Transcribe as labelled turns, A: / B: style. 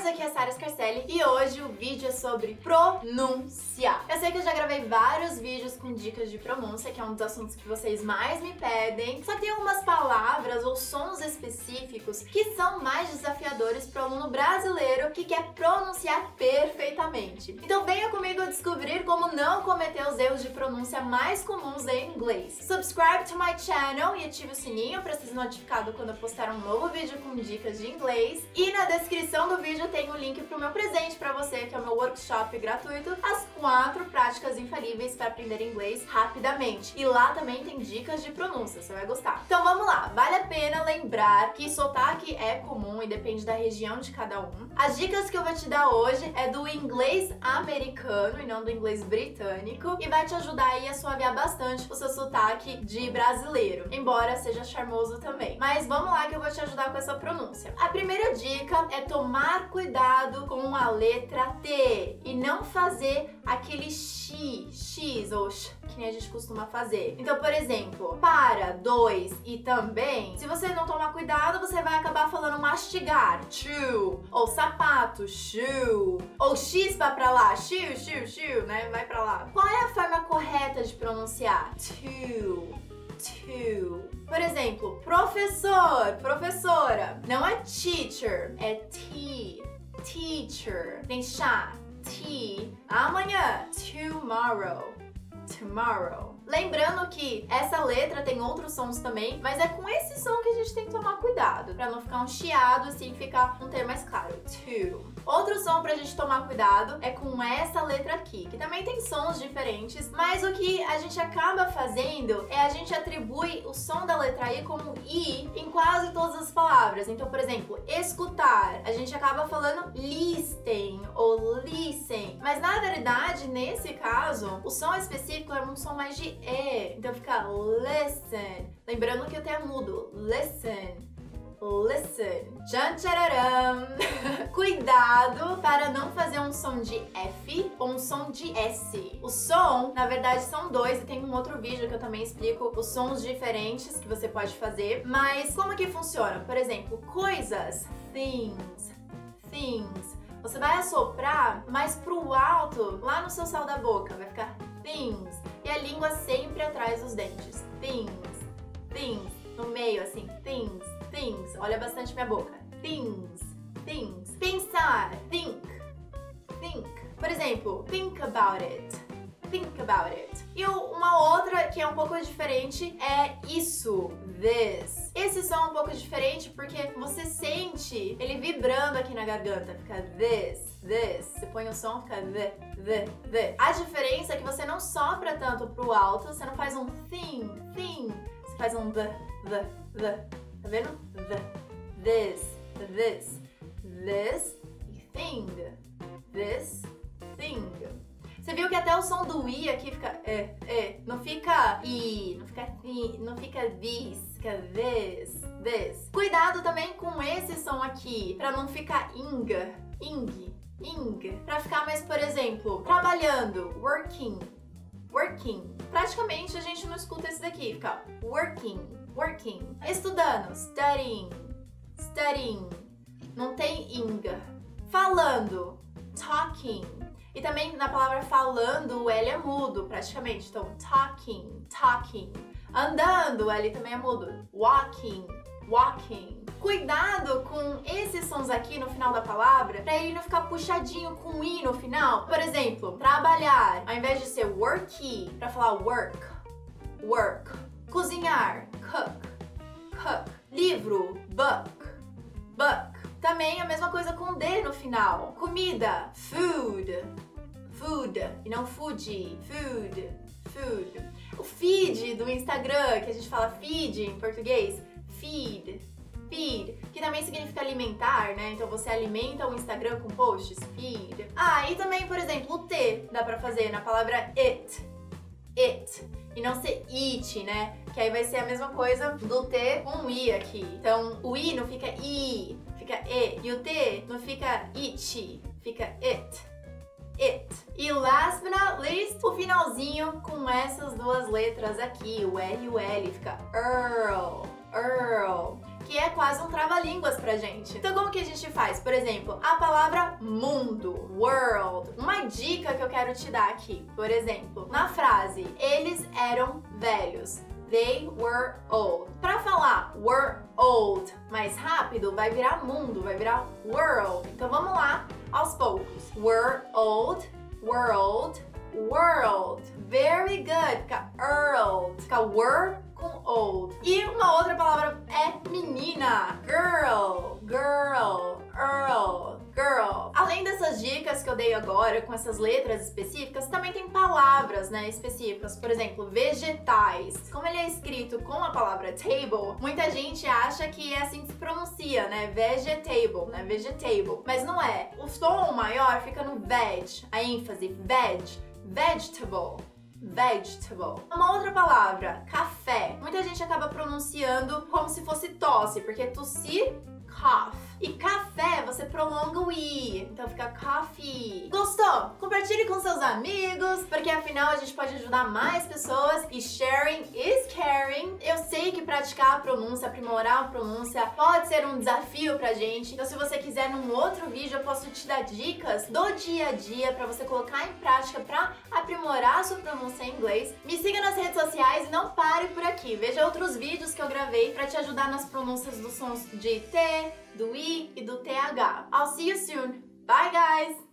A: Stars, aqui é a Sara Scarcelli e hoje o vídeo é sobre pronunciar. Eu sei que eu já gravei vários vídeos com dicas de pronúncia, que é um dos assuntos que vocês mais me pedem, só que tem algumas palavras ou sons específicos que são mais desafiadores para o aluno brasileiro que quer pronunciar perfeitamente. Então venha comigo descobrir como não cometer os erros de pronúncia mais comuns em inglês. Subscribe to my channel e ative o sininho para ser notificado quando eu postar um novo vídeo com dicas de inglês. E na descrição do vídeo tem o um link pro meu presente para você, que é o meu workshop gratuito, as quatro práticas infalíveis para aprender inglês rapidamente. E lá também tem dicas de pronúncia, você vai gostar. Então vamos lá, vale a pena lembrar que sotaque é comum e depende da região de cada um. As dicas que eu vou te dar hoje é do inglês americano e não do inglês britânico e vai te ajudar aí a suaviar bastante o seu sotaque de brasileiro, embora seja charmoso também. Mas vamos lá que eu vou te ajudar com essa pronúncia. A primeira dica é tomar cuidado com a letra T e não fazer aquele x, x ou x que nem a gente costuma fazer. Então, por exemplo, para, dois e também, se você não tomar cuidado, você vai acabar falando mastigar, chew, ou sapato, shoe, ou x vai pra lá, shoe, shoe, shoe, né? Vai pra lá. Qual é a forma correta de pronunciar? To, to. Por exemplo, professor, professora. Não é teacher, é T. Teacher. Tem chá. T. Amanhã. Tomorrow. Tomorrow. Lembrando que essa letra tem outros sons também, mas é com esse som que a gente tem que tomar cuidado, para não ficar um chiado assim, ficar um ter mais claro. To. Outro som pra gente tomar cuidado é com essa letra aqui, que também tem sons diferentes, mas o que a gente acaba fazendo é a gente atribui o som da letra I como I em quase todas as palavras. Então, por exemplo, escutar, a gente acaba falando listen ou listen, mas na verdade, nesse caso, o som específico é um som mais de E, então fica listen. Lembrando que o T é mudo, listen listen. Tchan tchararam. um som de F ou um som de S. O som, na verdade, são dois e tem um outro vídeo que eu também explico os sons diferentes que você pode fazer. Mas como que funciona? Por exemplo, coisas, things, things. Você vai assoprar mais pro alto, lá no seu céu da boca, vai ficar things. E a língua sempre atrás dos dentes. Things, things. No meio, assim, things things. Olha bastante minha boca. Things, things. Pensar, think. Por exemplo, think about it. Think about it. E uma outra que é um pouco diferente é isso, this. Esse som é um pouco diferente porque você sente ele vibrando aqui na garganta. Fica this, this. Você põe o som, fica the, the, the. A diferença é que você não sopra tanto pro alto, você não faz um thing, thing. Você faz um the, the, the. Tá vendo? The, this, this, this thing, this o som do i aqui fica é, é, não fica i, não fica thi, não fica this, fica this, this. Cuidado também com esse som aqui, para não ficar ing, ing, ing, para ficar mais, por exemplo, trabalhando, working, working. Praticamente a gente não escuta esse daqui, fica working, working. Estudando, studying, studying. Não tem ing. Falando, talking. E também na palavra falando, o L é mudo praticamente. Então, talking, talking. Andando, o L também é mudo. Walking, walking. Cuidado com esses sons aqui no final da palavra, para ele não ficar puxadinho com i no final. Por exemplo, trabalhar, ao invés de ser worky, para falar work, work. Cozinhar, cook, cook. Livro, book, book. Também a mesma coisa com D no final. Comida, food, food. E não food, food, food. O feed do Instagram, que a gente fala feed em português, feed, feed, que também significa alimentar, né? Então você alimenta o Instagram com posts, feed. Ah, e também, por exemplo, o T dá pra fazer na palavra it, it. E não ser it, né? Que aí vai ser a mesma coisa do T com o I aqui. Então, o I não fica I, fica E. E o T não fica it, fica it. It. E last but not least, o finalzinho com essas duas letras aqui, o R e o L, fica Earl, Earl que é quase um trava-línguas pra gente. Então como que a gente faz? Por exemplo, a palavra mundo, world. Uma dica que eu quero te dar aqui, por exemplo, na frase eles eram velhos. They were old. Para falar were old mais rápido, vai virar mundo, vai virar world. Então vamos lá, aos poucos. Were old, world, world. Very good. Fica earled. Fica were com old. E uma outra palavra é menina. Girl, girl, earl, girl. Além dessas dicas que eu dei agora com essas letras específicas, também tem palavras, né, específicas. Por exemplo, vegetais. Como ele é escrito com a palavra table, muita gente acha que é assim que se pronuncia, né? Vegetable, né? Vegetable. Mas não é. O som maior fica no veg, a ênfase veg, vegetable vegetable. Uma outra palavra, café. Muita gente acaba pronunciando como se fosse tosse, porque tossir cough. E café, você prolonga o i, então fica coffee. Gostou? Compartilhe com seus amigos, porque afinal a gente pode ajudar mais pessoas e sharing is sei que praticar a pronúncia, aprimorar a pronúncia pode ser um desafio pra gente. Então se você quiser num outro vídeo eu posso te dar dicas do dia a dia para você colocar em prática para aprimorar a sua pronúncia em inglês. Me siga nas redes sociais e não pare por aqui. Veja outros vídeos que eu gravei para te ajudar nas pronúncias dos sons de T, do I e do TH. I'll see you soon. Bye, guys!